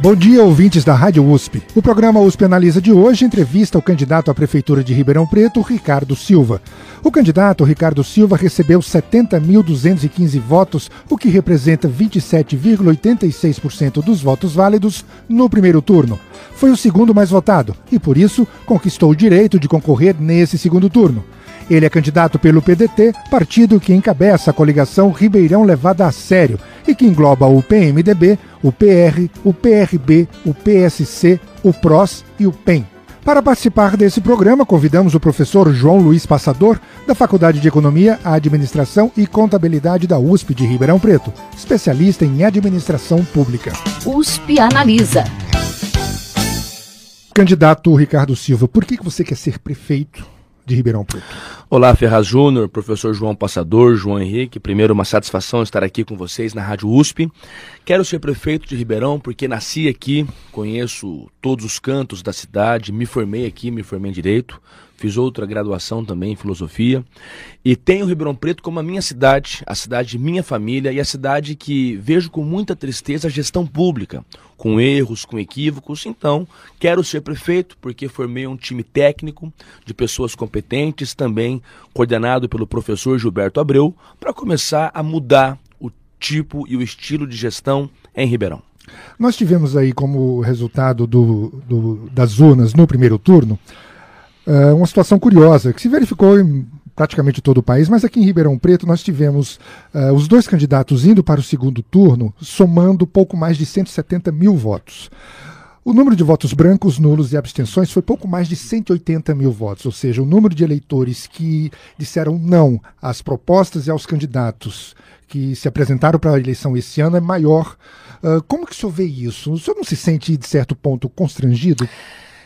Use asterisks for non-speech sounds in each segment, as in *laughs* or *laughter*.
Bom dia, ouvintes da Rádio USP. O programa USP Analisa de hoje entrevista o candidato à Prefeitura de Ribeirão Preto, Ricardo Silva. O candidato Ricardo Silva recebeu 70.215 votos, o que representa 27,86% dos votos válidos no primeiro turno. Foi o segundo mais votado e, por isso, conquistou o direito de concorrer nesse segundo turno. Ele é candidato pelo PDT, partido que encabeça a coligação Ribeirão Levada a Sério e que engloba o PMDB, o PR, o PRB, o PSC, o PROS e o PEN. Para participar desse programa, convidamos o professor João Luiz Passador, da Faculdade de Economia, Administração e Contabilidade da USP de Ribeirão Preto, especialista em administração pública. USP Analisa. Candidato Ricardo Silva, por que você quer ser prefeito de Ribeirão Preto. Olá, Ferraz Júnior, professor João Passador, João Henrique. Primeiro, uma satisfação estar aqui com vocês na Rádio USP. Quero ser prefeito de Ribeirão porque nasci aqui, conheço todos os cantos da cidade, me formei aqui, me formei em Direito, fiz outra graduação também em Filosofia e tenho Ribeirão Preto como a minha cidade, a cidade de minha família e a cidade que vejo com muita tristeza a gestão pública, com erros, com equívocos. Então, quero ser prefeito porque formei um time técnico de pessoas competentes, também coordenado pelo professor Gilberto Abreu, para começar a mudar o tipo e o estilo de gestão em Ribeirão. Nós tivemos aí como resultado do, do, das urnas no primeiro turno uh, uma situação curiosa que se verificou em praticamente todo o país, mas aqui em Ribeirão Preto nós tivemos uh, os dois candidatos indo para o segundo turno, somando pouco mais de 170 mil votos. O número de votos brancos, nulos e abstenções foi pouco mais de 180 mil votos, ou seja, o número de eleitores que disseram não às propostas e aos candidatos que se apresentaram para a eleição esse ano é maior. Uh, como que o senhor vê isso? O senhor não se sente, de certo ponto, constrangido?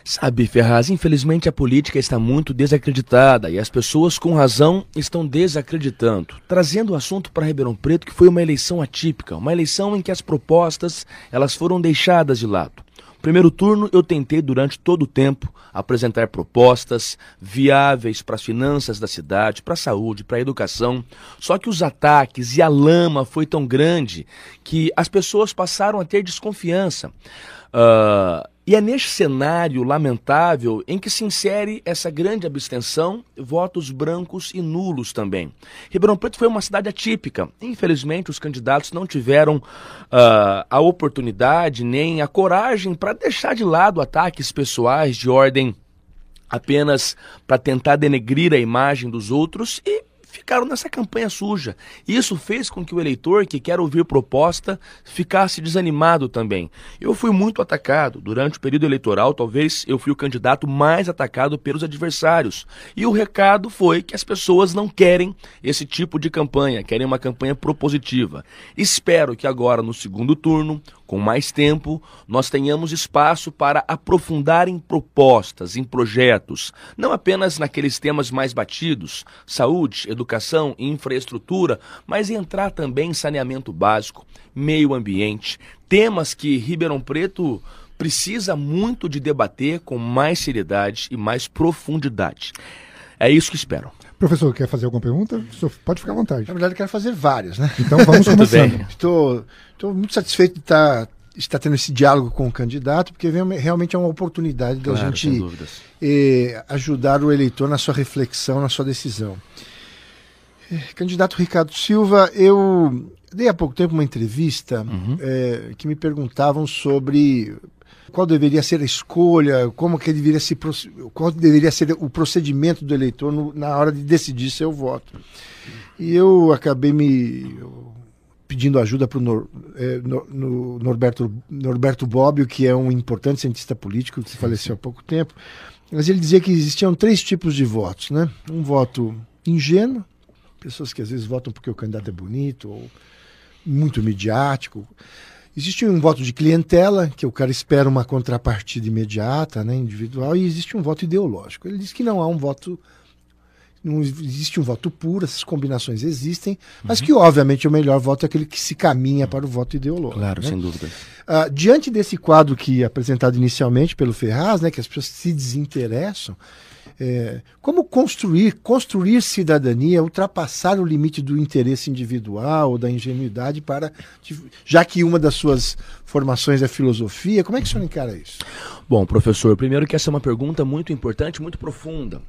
Sabe, Ferraz, infelizmente a política está muito desacreditada e as pessoas com razão estão desacreditando, trazendo o assunto para Ribeirão Preto que foi uma eleição atípica, uma eleição em que as propostas elas foram deixadas de lado. Primeiro turno, eu tentei durante todo o tempo apresentar propostas viáveis para as finanças da cidade, para a saúde, para a educação. Só que os ataques e a lama foi tão grande que as pessoas passaram a ter desconfiança. Uh, e é neste cenário lamentável em que se insere essa grande abstenção, votos brancos e nulos também. Ribeirão Preto foi uma cidade atípica. Infelizmente, os candidatos não tiveram uh, a oportunidade nem a coragem para deixar de lado ataques pessoais de ordem apenas para tentar denegrir a imagem dos outros e ficaram nessa campanha suja. Isso fez com que o eleitor que quer ouvir proposta ficasse desanimado também. Eu fui muito atacado durante o período eleitoral, talvez eu fui o candidato mais atacado pelos adversários. E o recado foi que as pessoas não querem esse tipo de campanha, querem uma campanha propositiva. Espero que agora no segundo turno com mais tempo, nós tenhamos espaço para aprofundar em propostas, em projetos, não apenas naqueles temas mais batidos, saúde, educação e infraestrutura, mas entrar também em saneamento básico, meio ambiente, temas que Ribeirão Preto precisa muito de debater com mais seriedade e mais profundidade. É isso que espero. Professor, quer fazer alguma pergunta? Pode ficar à vontade. Na verdade, quero fazer várias, né? Então vamos *laughs* começando. Estou, estou muito satisfeito de estar, estar tendo esse diálogo com o candidato, porque realmente é uma oportunidade da claro, gente eh, ajudar o eleitor na sua reflexão, na sua decisão. Eh, candidato Ricardo Silva, eu dei há pouco tempo uma entrevista uhum. eh, que me perguntavam sobre qual deveria ser a escolha, como que deveria se qual deveria ser o procedimento do eleitor no, na hora de decidir seu voto. E eu acabei me pedindo ajuda para o Nor, é, no, no Norberto, Norberto Bobbio, que é um importante cientista político que faleceu há pouco tempo. Mas ele dizia que existiam três tipos de votos, né? Um voto ingênuo, pessoas que às vezes votam porque o candidato é bonito ou muito midiático Existe um voto de clientela, que o cara espera uma contrapartida imediata, né, individual, e existe um voto ideológico. Ele diz que não há um voto não existe um voto puro, essas combinações existem, mas uhum. que obviamente o melhor voto é aquele que se caminha para o voto ideológico. Claro, né? sem dúvida. Uh, diante desse quadro que é apresentado inicialmente pelo Ferraz, né, que as pessoas se desinteressam, é, como construir, construir cidadania, ultrapassar o limite do interesse individual ou da ingenuidade para, já que uma das suas formações é filosofia, como é que o senhor encara isso? Bom, professor, primeiro que essa é uma pergunta muito importante, muito profunda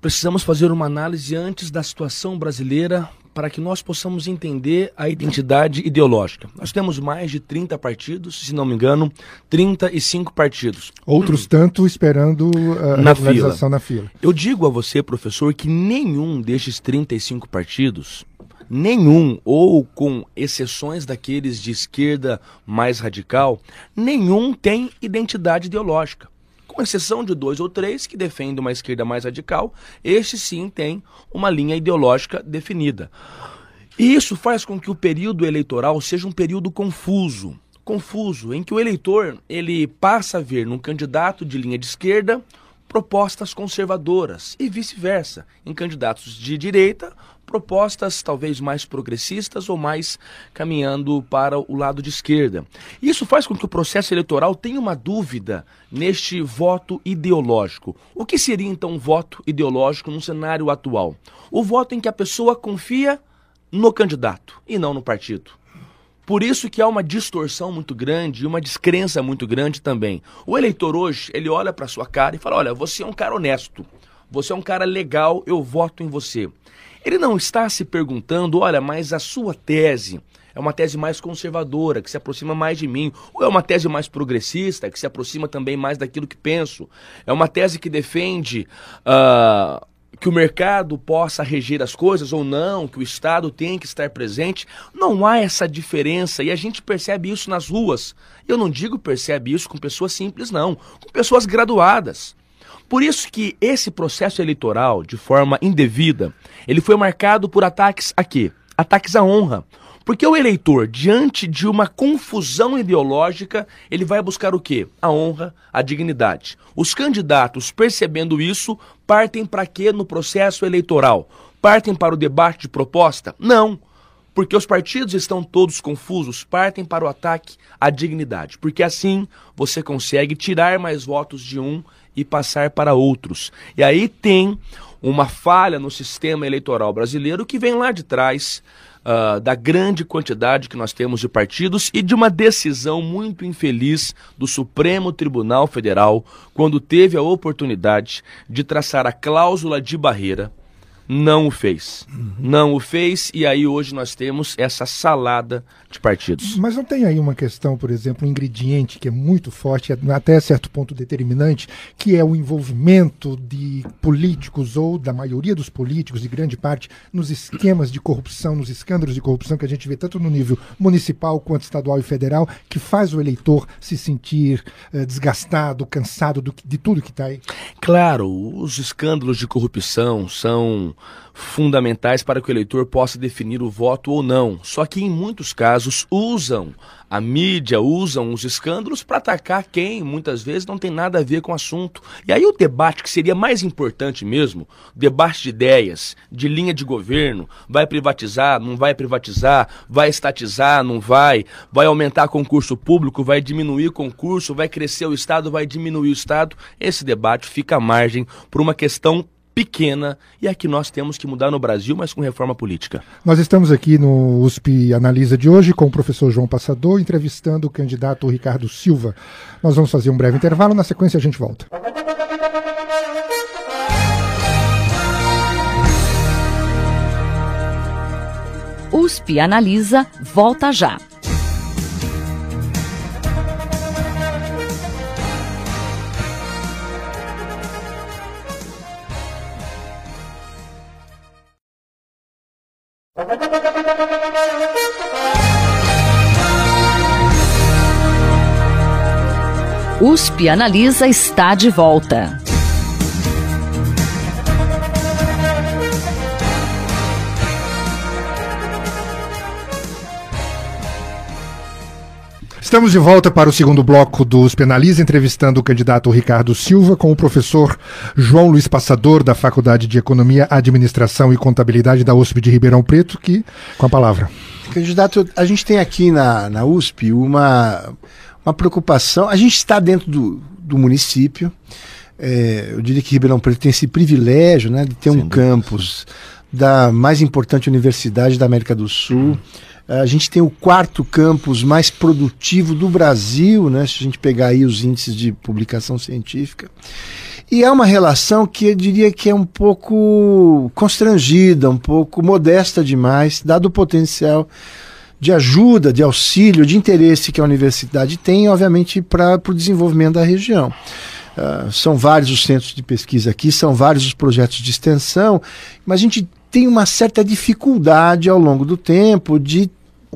precisamos fazer uma análise antes da situação brasileira para que nós possamos entender a identidade ideológica. Nós temos mais de 30 partidos, se não me engano, 35 partidos. Outros tanto esperando a na fila. na fila. Eu digo a você, professor, que nenhum destes 35 partidos, nenhum, ou com exceções daqueles de esquerda mais radical, nenhum tem identidade ideológica com exceção de dois ou três que defendem uma esquerda mais radical, este sim tem uma linha ideológica definida. E isso faz com que o período eleitoral seja um período confuso, confuso, em que o eleitor ele passa a ver num candidato de linha de esquerda propostas conservadoras e vice-versa, em candidatos de direita propostas talvez mais progressistas ou mais caminhando para o lado de esquerda. Isso faz com que o processo eleitoral tenha uma dúvida neste voto ideológico. O que seria então um voto ideológico no cenário atual? O voto em que a pessoa confia no candidato e não no partido. Por isso que há uma distorção muito grande e uma descrença muito grande também. O eleitor hoje, ele olha para sua cara e fala: "Olha, você é um cara honesto. Você é um cara legal, eu voto em você". Ele não está se perguntando, olha, mas a sua tese é uma tese mais conservadora, que se aproxima mais de mim, ou é uma tese mais progressista, que se aproxima também mais daquilo que penso. É uma tese que defende uh, que o mercado possa reger as coisas ou não, que o Estado tem que estar presente. Não há essa diferença e a gente percebe isso nas ruas. Eu não digo percebe isso com pessoas simples, não, com pessoas graduadas. Por isso que esse processo eleitoral, de forma indevida, ele foi marcado por ataques a quê? Ataques à honra. Porque o eleitor, diante de uma confusão ideológica, ele vai buscar o quê? A honra, a dignidade. Os candidatos, percebendo isso, partem para quê no processo eleitoral? Partem para o debate de proposta? Não. Porque os partidos estão todos confusos, partem para o ataque à dignidade. Porque assim você consegue tirar mais votos de um e passar para outros. E aí tem uma falha no sistema eleitoral brasileiro que vem lá de trás. Uh, da grande quantidade que nós temos de partidos e de uma decisão muito infeliz do Supremo Tribunal Federal, quando teve a oportunidade de traçar a cláusula de barreira não o fez. Uhum. Não o fez e aí hoje nós temos essa salada de partidos. Mas não tem aí uma questão, por exemplo, um ingrediente que é muito forte, até certo ponto determinante, que é o envolvimento de políticos ou da maioria dos políticos, de grande parte, nos esquemas de corrupção, nos escândalos de corrupção que a gente vê tanto no nível municipal quanto estadual e federal, que faz o eleitor se sentir eh, desgastado, cansado do, de tudo que está aí? Claro, os escândalos de corrupção são fundamentais para que o eleitor possa definir o voto ou não. Só que em muitos casos usam a mídia, usam os escândalos para atacar quem muitas vezes não tem nada a ver com o assunto. E aí o debate que seria mais importante mesmo, debate de ideias, de linha de governo, vai privatizar, não vai privatizar, vai estatizar, não vai, vai aumentar concurso público, vai diminuir concurso, vai crescer o Estado, vai diminuir o Estado. Esse debate fica à margem por uma questão pequena e é que nós temos que mudar no Brasil, mas com reforma política. Nós estamos aqui no USP Analisa de hoje com o professor João Passador entrevistando o candidato Ricardo Silva. Nós vamos fazer um breve intervalo, na sequência a gente volta. USP Analisa volta já. USP Analisa está de volta. Estamos de volta para o segundo bloco dos Penaliza, entrevistando o candidato Ricardo Silva com o professor João Luiz Passador, da Faculdade de Economia, Administração e Contabilidade da USP de Ribeirão Preto, que, com a palavra. Candidato, a gente tem aqui na, na USP uma, uma preocupação. A gente está dentro do, do município. É, eu diria que Ribeirão Preto tem esse privilégio né, de ter Sem um dúvidas. campus da mais importante universidade da América do Sul. Hum a gente tem o quarto campus mais produtivo do Brasil, né, se a gente pegar aí os índices de publicação científica. E é uma relação que eu diria que é um pouco constrangida, um pouco modesta demais, dado o potencial de ajuda, de auxílio, de interesse que a universidade tem, obviamente, para o desenvolvimento da região. Uh, são vários os centros de pesquisa aqui, são vários os projetos de extensão, mas a gente tem uma certa dificuldade ao longo do tempo de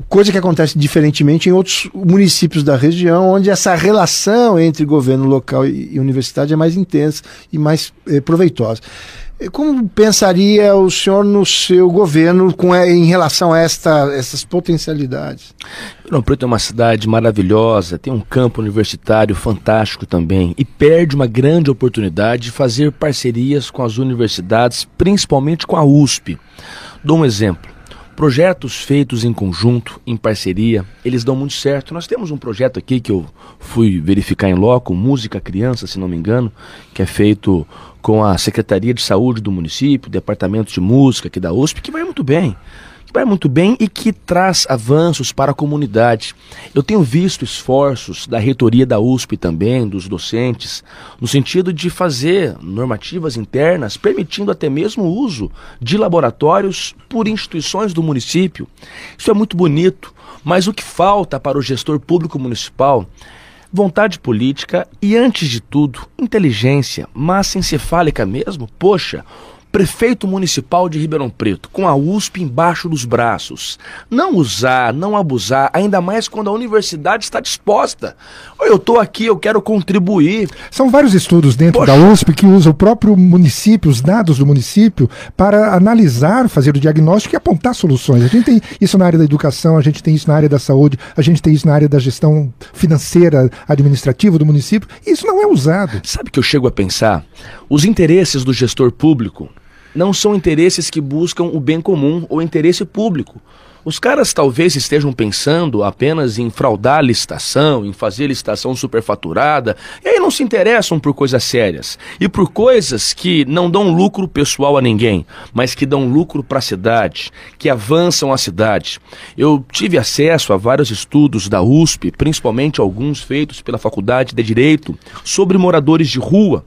coisa que acontece diferentemente em outros municípios da região, onde essa relação entre governo local e, e universidade é mais intensa e mais eh, proveitosa. Como pensaria o senhor no seu governo com, em relação a esta, essas potencialidades? Ribeirão Preto é uma cidade maravilhosa, tem um campo universitário fantástico também e perde uma grande oportunidade de fazer parcerias com as universidades, principalmente com a USP. Dou um exemplo. Projetos feitos em conjunto, em parceria, eles dão muito certo. Nós temos um projeto aqui que eu fui verificar em loco, Música Criança, se não me engano, que é feito com a Secretaria de Saúde do município, Departamento de Música aqui da USP, que vai muito bem que vai muito bem e que traz avanços para a comunidade. Eu tenho visto esforços da reitoria da USP também, dos docentes, no sentido de fazer normativas internas permitindo até mesmo o uso de laboratórios por instituições do município. Isso é muito bonito, mas o que falta para o gestor público municipal vontade política e, antes de tudo, inteligência, massa encefálica mesmo. Poxa, prefeito municipal de Ribeirão Preto, com a USP embaixo dos braços. Não usar, não abusar, ainda mais quando a universidade está disposta. Eu estou aqui, eu quero contribuir. São vários estudos dentro Poxa. da USP que usam o próprio município, os dados do município, para analisar, fazer o diagnóstico e apontar soluções. A gente tem isso na área da educação, a gente tem isso na área da saúde, a gente tem isso na área da gestão financeira, administrativa do município. E isso não é usado. Sabe que eu chego a pensar? Os interesses do gestor público não são interesses que buscam o bem comum ou interesse público. Os caras talvez estejam pensando apenas em fraudar a licitação, em fazer licitação superfaturada, e aí não se interessam por coisas sérias e por coisas que não dão lucro pessoal a ninguém, mas que dão lucro para a cidade, que avançam a cidade. Eu tive acesso a vários estudos da USP, principalmente alguns feitos pela Faculdade de Direito, sobre moradores de rua.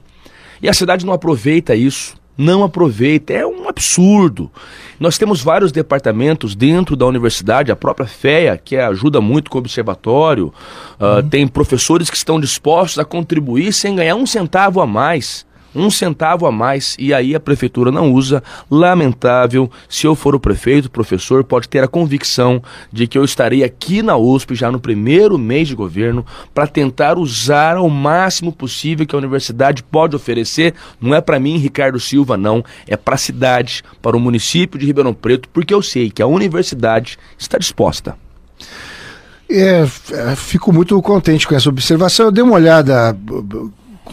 E a cidade não aproveita isso não aproveita. É um absurdo. Nós temos vários departamentos dentro da universidade, a própria FEA, que ajuda muito com o observatório, uh, uhum. tem professores que estão dispostos a contribuir sem ganhar um centavo a mais um centavo a mais e aí a prefeitura não usa. Lamentável. Se eu for o prefeito, o professor pode ter a convicção de que eu estarei aqui na USP já no primeiro mês de governo para tentar usar ao máximo possível que a universidade pode oferecer. Não é para mim, Ricardo Silva, não. É para a cidade, para o município de Ribeirão Preto, porque eu sei que a universidade está disposta. É, é fico muito contente com essa observação. Eu dei uma olhada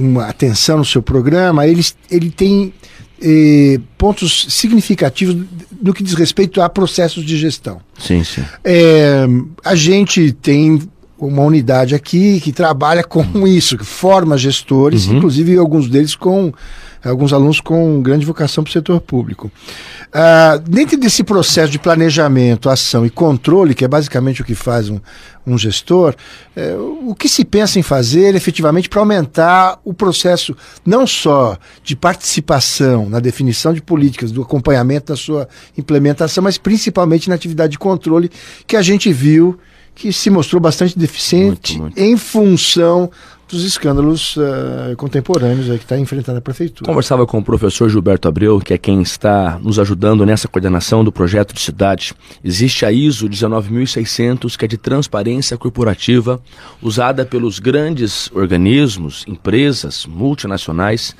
com atenção no seu programa, ele, ele tem eh, pontos significativos no que diz respeito a processos de gestão. Sim, sim. É, a gente tem uma unidade aqui que trabalha com isso, que forma gestores, uhum. inclusive alguns deles com alguns alunos com grande vocação para o setor público. Uh, dentro desse processo de planejamento, ação e controle, que é basicamente o que faz um, um gestor, é, o que se pensa em fazer efetivamente para aumentar o processo não só de participação na definição de políticas, do acompanhamento da sua implementação, mas principalmente na atividade de controle que a gente viu que se mostrou bastante deficiente muito, muito. em função dos escândalos uh, contemporâneos aí que está enfrentando a prefeitura. Conversava com o professor Gilberto Abreu, que é quem está nos ajudando nessa coordenação do projeto de cidade. Existe a ISO 19600, que é de transparência corporativa, usada pelos grandes organismos, empresas multinacionais.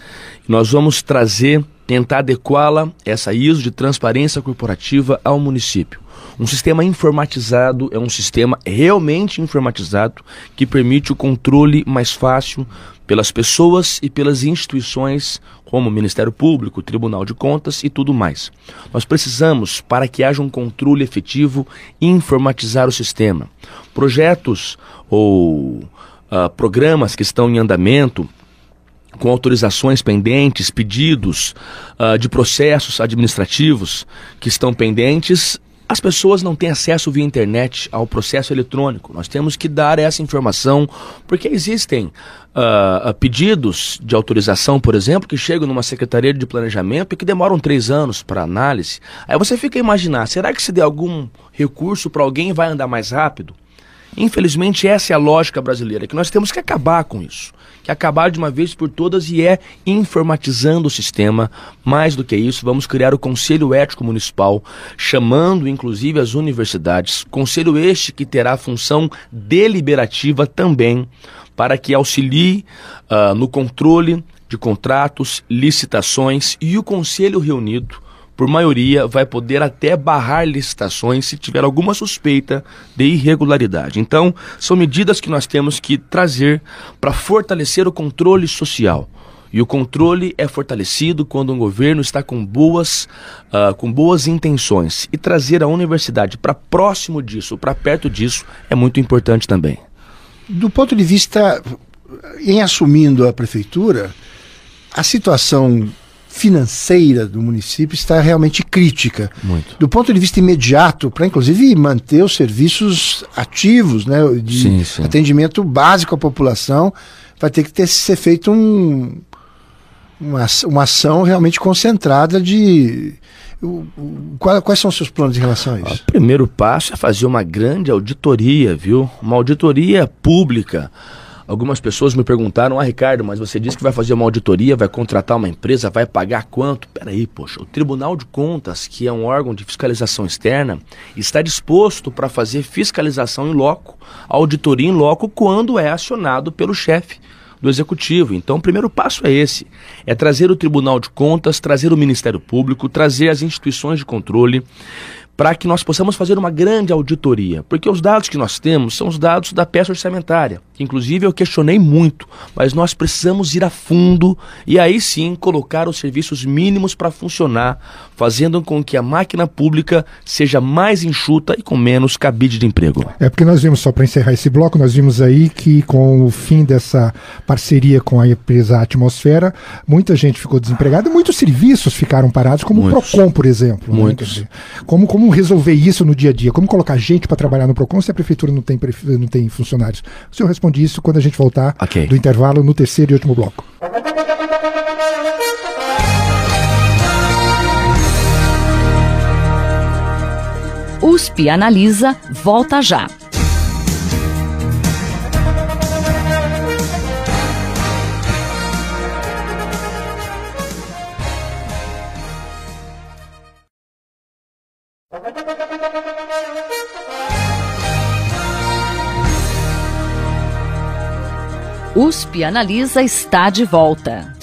Nós vamos trazer, tentar adequá-la, essa ISO de transparência corporativa, ao município. Um sistema informatizado é um sistema realmente informatizado que permite o controle mais fácil pelas pessoas e pelas instituições como o Ministério Público, Tribunal de Contas e tudo mais. Nós precisamos, para que haja um controle efetivo, informatizar o sistema. Projetos ou uh, programas que estão em andamento com autorizações pendentes, pedidos uh, de processos administrativos que estão pendentes, as pessoas não têm acesso via internet ao processo eletrônico. Nós temos que dar essa informação, porque existem uh, pedidos de autorização, por exemplo, que chegam numa secretaria de planejamento e que demoram três anos para análise. Aí você fica a imaginar: será que se der algum recurso para alguém vai andar mais rápido? Infelizmente, essa é a lógica brasileira, que nós temos que acabar com isso. Que acabar de uma vez por todas e é informatizando o sistema. Mais do que isso, vamos criar o Conselho Ético Municipal, chamando inclusive as universidades. Conselho este que terá função deliberativa também, para que auxilie uh, no controle de contratos, licitações e o Conselho reunido por maioria, vai poder até barrar licitações se tiver alguma suspeita de irregularidade. Então, são medidas que nós temos que trazer para fortalecer o controle social. E o controle é fortalecido quando um governo está com boas, uh, com boas intenções. E trazer a universidade para próximo disso, para perto disso, é muito importante também. Do ponto de vista, em assumindo a prefeitura, a situação financeira do município está realmente crítica. Muito. Do ponto de vista imediato, para inclusive manter os serviços ativos, né, de sim, sim. atendimento básico à população, vai ter que ter, ser feito um, uma, uma ação realmente concentrada de. O, o, qual, quais são os seus planos em relação a isso? O primeiro passo é fazer uma grande auditoria, viu? Uma auditoria pública Algumas pessoas me perguntaram, ah, Ricardo, mas você disse que vai fazer uma auditoria, vai contratar uma empresa, vai pagar quanto? Peraí, poxa, o Tribunal de Contas, que é um órgão de fiscalização externa, está disposto para fazer fiscalização em loco, auditoria em loco, quando é acionado pelo chefe do executivo. Então, o primeiro passo é esse: é trazer o Tribunal de Contas, trazer o Ministério Público, trazer as instituições de controle para que nós possamos fazer uma grande auditoria, porque os dados que nós temos são os dados da peça orçamentária, que inclusive eu questionei muito, mas nós precisamos ir a fundo e aí sim colocar os serviços mínimos para funcionar, fazendo com que a máquina pública seja mais enxuta e com menos cabide de emprego. É porque nós vimos, só para encerrar esse bloco, nós vimos aí que com o fim dessa parceria com a empresa Atmosfera, muita gente ficou desempregada e muitos serviços ficaram parados, como muitos. o PROCON, por exemplo. Né? Muitos. Né? Como, como resolver isso no dia a dia? Como colocar gente para trabalhar no PROCON se a prefeitura não tem, não tem funcionários? O senhor responde isso quando a gente voltar okay. do intervalo no terceiro e último bloco. USP Analisa volta já. USP Analisa está de volta.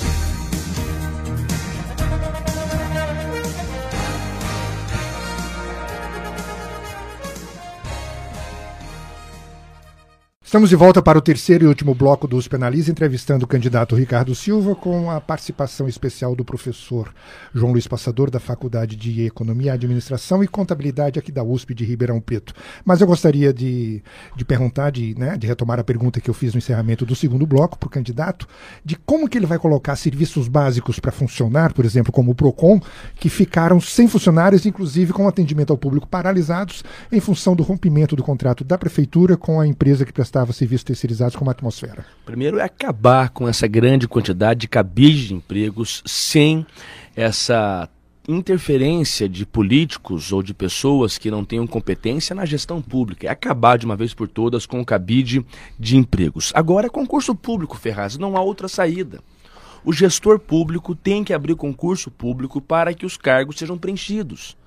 Estamos de volta para o terceiro e último bloco do USP Analisa, entrevistando o candidato Ricardo Silva, com a participação especial do professor João Luiz Passador, da Faculdade de Economia, Administração e Contabilidade aqui da USP de Ribeirão Preto. Mas eu gostaria de, de perguntar, de, né, de retomar a pergunta que eu fiz no encerramento do segundo bloco para o candidato, de como que ele vai colocar serviços básicos para funcionar, por exemplo, como o PROCON, que ficaram sem funcionários, inclusive com atendimento ao público paralisados, em função do rompimento do contrato da Prefeitura com a empresa que prestava prestava serviços terceirizados como atmosfera? Primeiro é acabar com essa grande quantidade de cabide de empregos sem essa interferência de políticos ou de pessoas que não tenham competência na gestão pública. É acabar de uma vez por todas com o cabide de empregos. Agora é concurso público, Ferraz, não há outra saída. O gestor público tem que abrir concurso público para que os cargos sejam preenchidos.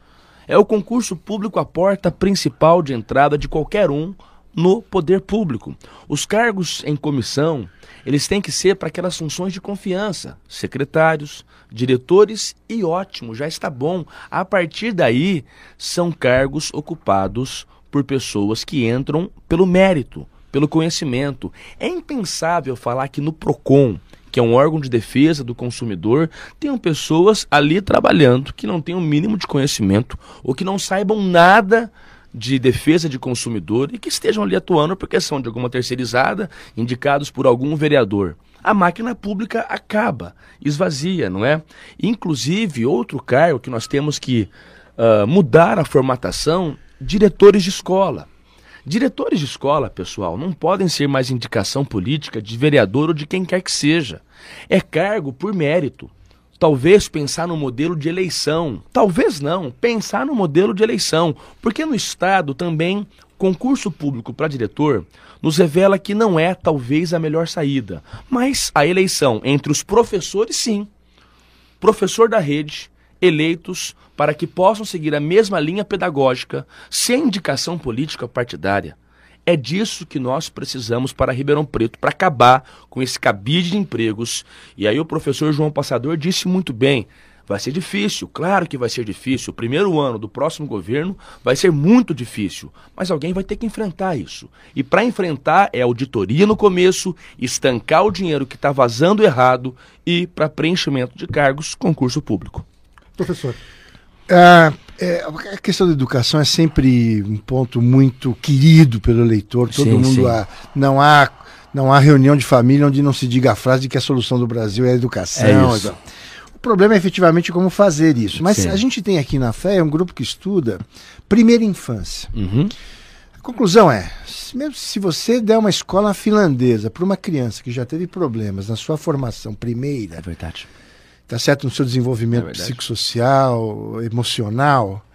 É o concurso público a porta principal de entrada de qualquer um no poder público. Os cargos em comissão, eles têm que ser para aquelas funções de confiança, secretários, diretores e ótimo, já está bom. A partir daí, são cargos ocupados por pessoas que entram pelo mérito, pelo conhecimento. É impensável falar que no Procon, que é um órgão de defesa do consumidor, tenham pessoas ali trabalhando que não tenham o mínimo de conhecimento ou que não saibam nada de defesa de consumidor e que estejam ali atuando porque são de alguma terceirizada, indicados por algum vereador. A máquina pública acaba, esvazia, não é? Inclusive, outro cargo que nós temos que uh, mudar a formatação, diretores de escola. Diretores de escola, pessoal, não podem ser mais indicação política de vereador ou de quem quer que seja. É cargo por mérito. Talvez pensar no modelo de eleição. Talvez não, pensar no modelo de eleição. Porque no Estado também, concurso público para diretor nos revela que não é talvez a melhor saída. Mas a eleição entre os professores, sim. Professor da rede, eleitos para que possam seguir a mesma linha pedagógica, sem indicação política partidária. É disso que nós precisamos para Ribeirão Preto, para acabar com esse cabide de empregos. E aí o professor João Passador disse muito bem: vai ser difícil, claro que vai ser difícil. O primeiro ano do próximo governo vai ser muito difícil, mas alguém vai ter que enfrentar isso. E para enfrentar é auditoria no começo, estancar o dinheiro que está vazando errado e para preenchimento de cargos, concurso público. Professor. Ah, é, a questão da educação é sempre um ponto muito querido pelo eleitor. Todo sim, mundo sim. Há, não há não há reunião de família onde não se diga a frase de que a solução do Brasil é a educação. É o problema é efetivamente como fazer isso. Mas sim. a gente tem aqui na fé um grupo que estuda primeira infância. Uhum. A conclusão é, mesmo se você der uma escola finlandesa para uma criança que já teve problemas na sua formação primeira, é verdade tá certo? No seu desenvolvimento é psicossocial, emocional,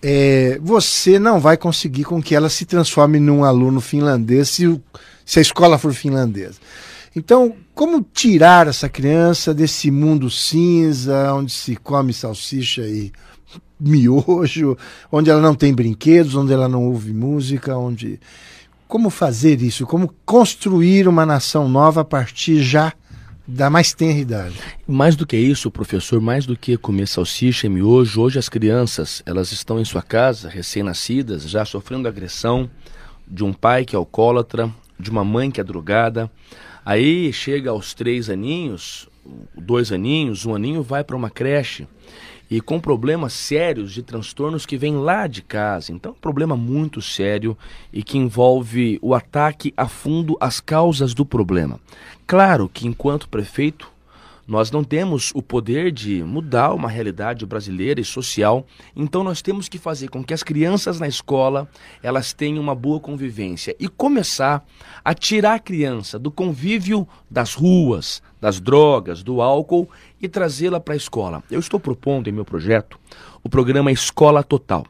é, você não vai conseguir com que ela se transforme num aluno finlandês se, se a escola for finlandesa. Então, como tirar essa criança desse mundo cinza, onde se come salsicha e miojo, onde ela não tem brinquedos, onde ela não ouve música, onde como fazer isso? Como construir uma nação nova a partir já da mais tenra idade. Mais do que isso, professor, mais do que comer salsicha e miojo, hoje as crianças, elas estão em sua casa, recém-nascidas, já sofrendo agressão de um pai que é alcoólatra, de uma mãe que é drogada. Aí chega aos três aninhos, dois aninhos, um aninho, vai para uma creche e com problemas sérios de transtornos que vêm lá de casa. Então, um problema muito sério e que envolve o ataque a fundo às causas do problema. Claro que, enquanto prefeito, nós não temos o poder de mudar uma realidade brasileira e social, então nós temos que fazer com que as crianças na escola elas tenham uma boa convivência e começar a tirar a criança do convívio das ruas, das drogas, do álcool e trazê-la para a escola. Eu estou propondo em meu projeto o programa Escola Total.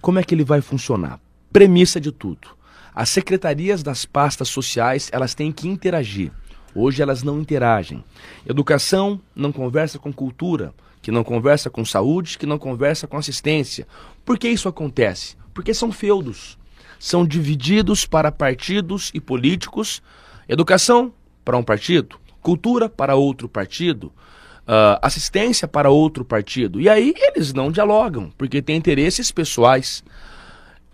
Como é que ele vai funcionar? Premissa de tudo. As secretarias das pastas sociais, elas têm que interagir. Hoje elas não interagem. Educação não conversa com cultura, que não conversa com saúde, que não conversa com assistência. Por que isso acontece? Porque são feudos. São divididos para partidos e políticos. Educação para um partido, cultura para outro partido, uh, assistência para outro partido. E aí eles não dialogam, porque têm interesses pessoais.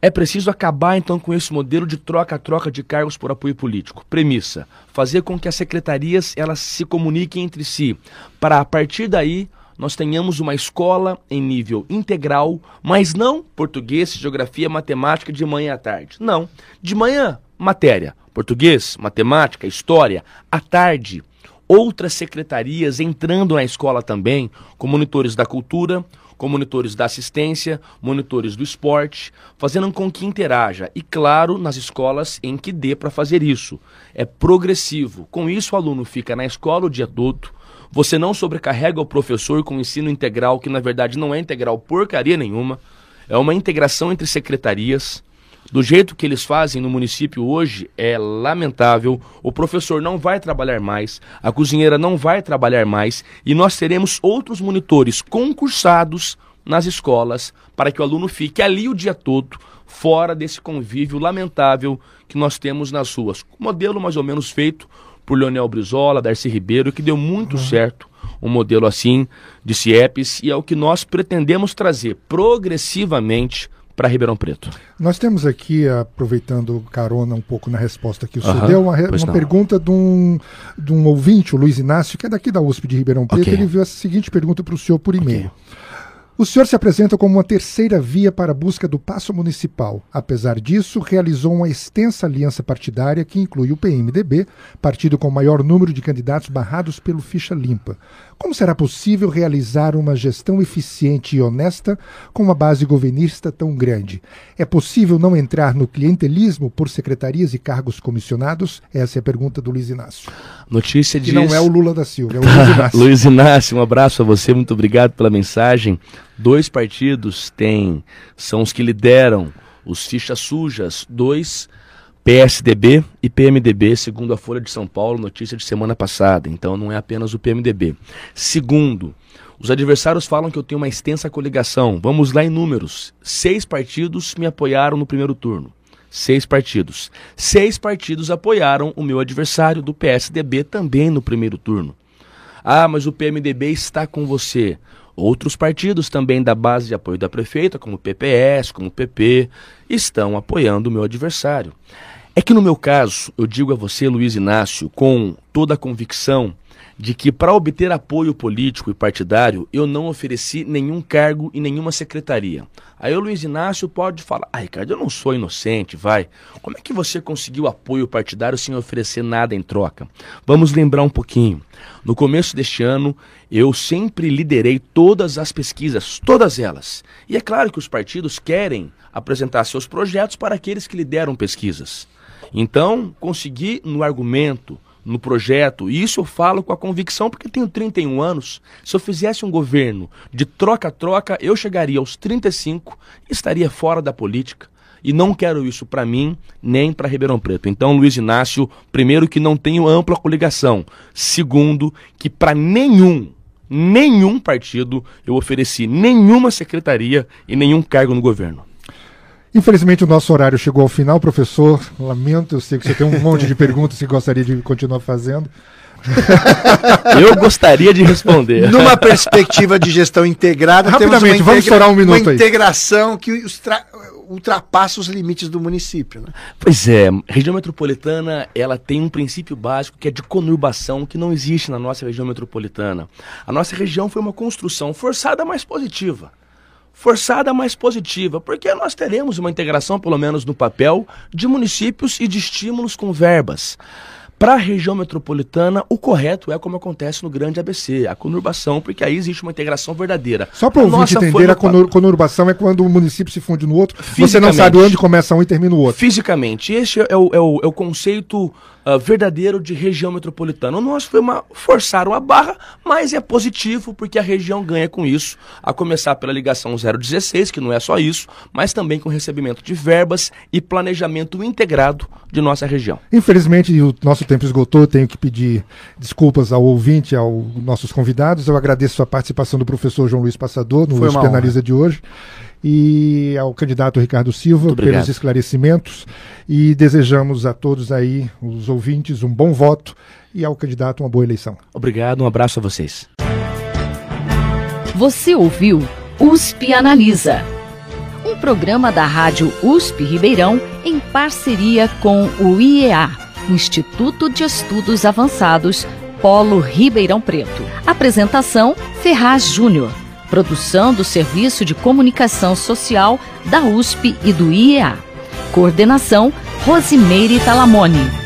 É preciso acabar então com esse modelo de troca-troca de cargos por apoio político. Premissa: fazer com que as secretarias elas se comuniquem entre si, para a partir daí nós tenhamos uma escola em nível integral, mas não português, geografia, matemática de manhã à tarde. Não, de manhã matéria, português, matemática, história, à tarde outras secretarias entrando na escola também, com monitores da cultura, com monitores da assistência, monitores do esporte, fazendo com que interaja. E claro, nas escolas em que dê para fazer isso. É progressivo. Com isso, o aluno fica na escola o dia todo. Você não sobrecarrega o professor com ensino integral, que na verdade não é integral porcaria nenhuma. É uma integração entre secretarias. Do jeito que eles fazem no município hoje é lamentável. O professor não vai trabalhar mais, a cozinheira não vai trabalhar mais e nós teremos outros monitores concursados nas escolas, para que o aluno fique ali o dia todo, fora desse convívio lamentável que nós temos nas ruas. Modelo mais ou menos feito por Leonel Brizola, Darcy Ribeiro, que deu muito uhum. certo um modelo assim de CIEPs e é o que nós pretendemos trazer progressivamente para Ribeirão Preto. Nós temos aqui, aproveitando carona um pouco na resposta que o senhor deu, uma, uma pergunta de um, de um ouvinte, o Luiz Inácio, que é daqui da USP de Ribeirão Preto. Okay. Ele viu a seguinte pergunta para o senhor por e-mail. Okay. O senhor se apresenta como uma terceira via para a busca do passo municipal. Apesar disso, realizou uma extensa aliança partidária que inclui o PMDB, partido com o maior número de candidatos barrados pelo ficha limpa. Como será possível realizar uma gestão eficiente e honesta com uma base governista tão grande? É possível não entrar no clientelismo por secretarias e cargos comissionados? Essa é a pergunta do Luiz Inácio. Notícia de. Que não é o Lula da Silva, é o *laughs* Luiz Inácio. Luiz Inácio, um abraço a você, muito obrigado pela mensagem. Dois partidos têm, são os que lideram os fichas sujas, dois PSDB e PMDB, segundo a Folha de São Paulo, notícia de semana passada. Então não é apenas o PMDB. Segundo, os adversários falam que eu tenho uma extensa coligação. Vamos lá em números. Seis partidos me apoiaram no primeiro turno. Seis partidos. Seis partidos apoiaram o meu adversário do PSDB também no primeiro turno. Ah, mas o PMDB está com você. Outros partidos também da base de apoio da prefeita, como o PPS, como o PP, estão apoiando o meu adversário. É que no meu caso, eu digo a você, Luiz Inácio, com toda a convicção de que para obter apoio político e partidário, eu não ofereci nenhum cargo e nenhuma secretaria. Aí o Luiz Inácio pode falar: "Ah, Ricardo, eu não sou inocente, vai. Como é que você conseguiu apoio partidário sem oferecer nada em troca?" Vamos lembrar um pouquinho. No começo deste ano, eu sempre liderei todas as pesquisas, todas elas. E é claro que os partidos querem apresentar seus projetos para aqueles que lideram pesquisas. Então, consegui no argumento, no projeto, e isso eu falo com a convicção porque tenho 31 anos. Se eu fizesse um governo de troca-troca, eu chegaria aos 35 e estaria fora da política. E não quero isso para mim, nem para Ribeirão Preto. Então, Luiz Inácio, primeiro que não tenho ampla coligação. Segundo, que para nenhum, nenhum partido eu ofereci nenhuma secretaria e nenhum cargo no governo. Infelizmente o nosso horário chegou ao final, professor. Lamento, eu sei que você tem um monte de *laughs* perguntas que gostaria de continuar fazendo. *laughs* Eu gostaria de responder. Numa perspectiva de gestão integrada, Rapidamente, vamos estourar um minuto uma integração que ultrapassa os limites do município. Né? Pois é, região metropolitana ela tem um princípio básico que é de conurbação que não existe na nossa região metropolitana. A nossa região foi uma construção forçada, mas positiva forçada, mas positiva, porque nós teremos uma integração, pelo menos no papel, de municípios e de estímulos com verbas. Para a região metropolitana, o correto é como acontece no grande ABC, a conurbação, porque aí existe uma integração verdadeira. Só para o ouvinte entender, a conur conurbação é quando um município se funde no outro, você não sabe onde começa um e termina o outro. Fisicamente. Este é o, é o, é o conceito uh, verdadeiro de região metropolitana. O nosso foi uma forçar uma barra, mas é positivo porque a região ganha com isso, a começar pela ligação 016, que não é só isso, mas também com recebimento de verbas e planejamento integrado de nossa região. Infelizmente, o nosso tempo esgotou, tenho que pedir desculpas ao ouvinte, aos nossos convidados. Eu agradeço a participação do professor João Luiz Passador no Penaliza de hoje e ao candidato Ricardo Silva pelos esclarecimentos e desejamos a todos aí, os ouvintes, um bom voto e ao candidato uma boa eleição. Obrigado, um abraço a vocês. Você ouviu USP Analisa, um programa da Rádio USP Ribeirão em parceria com o IEA, Instituto de Estudos Avançados, Polo Ribeirão Preto. Apresentação Ferraz Júnior. Produção do Serviço de Comunicação Social da USP e do IEA. Coordenação Rosimeire Talamone.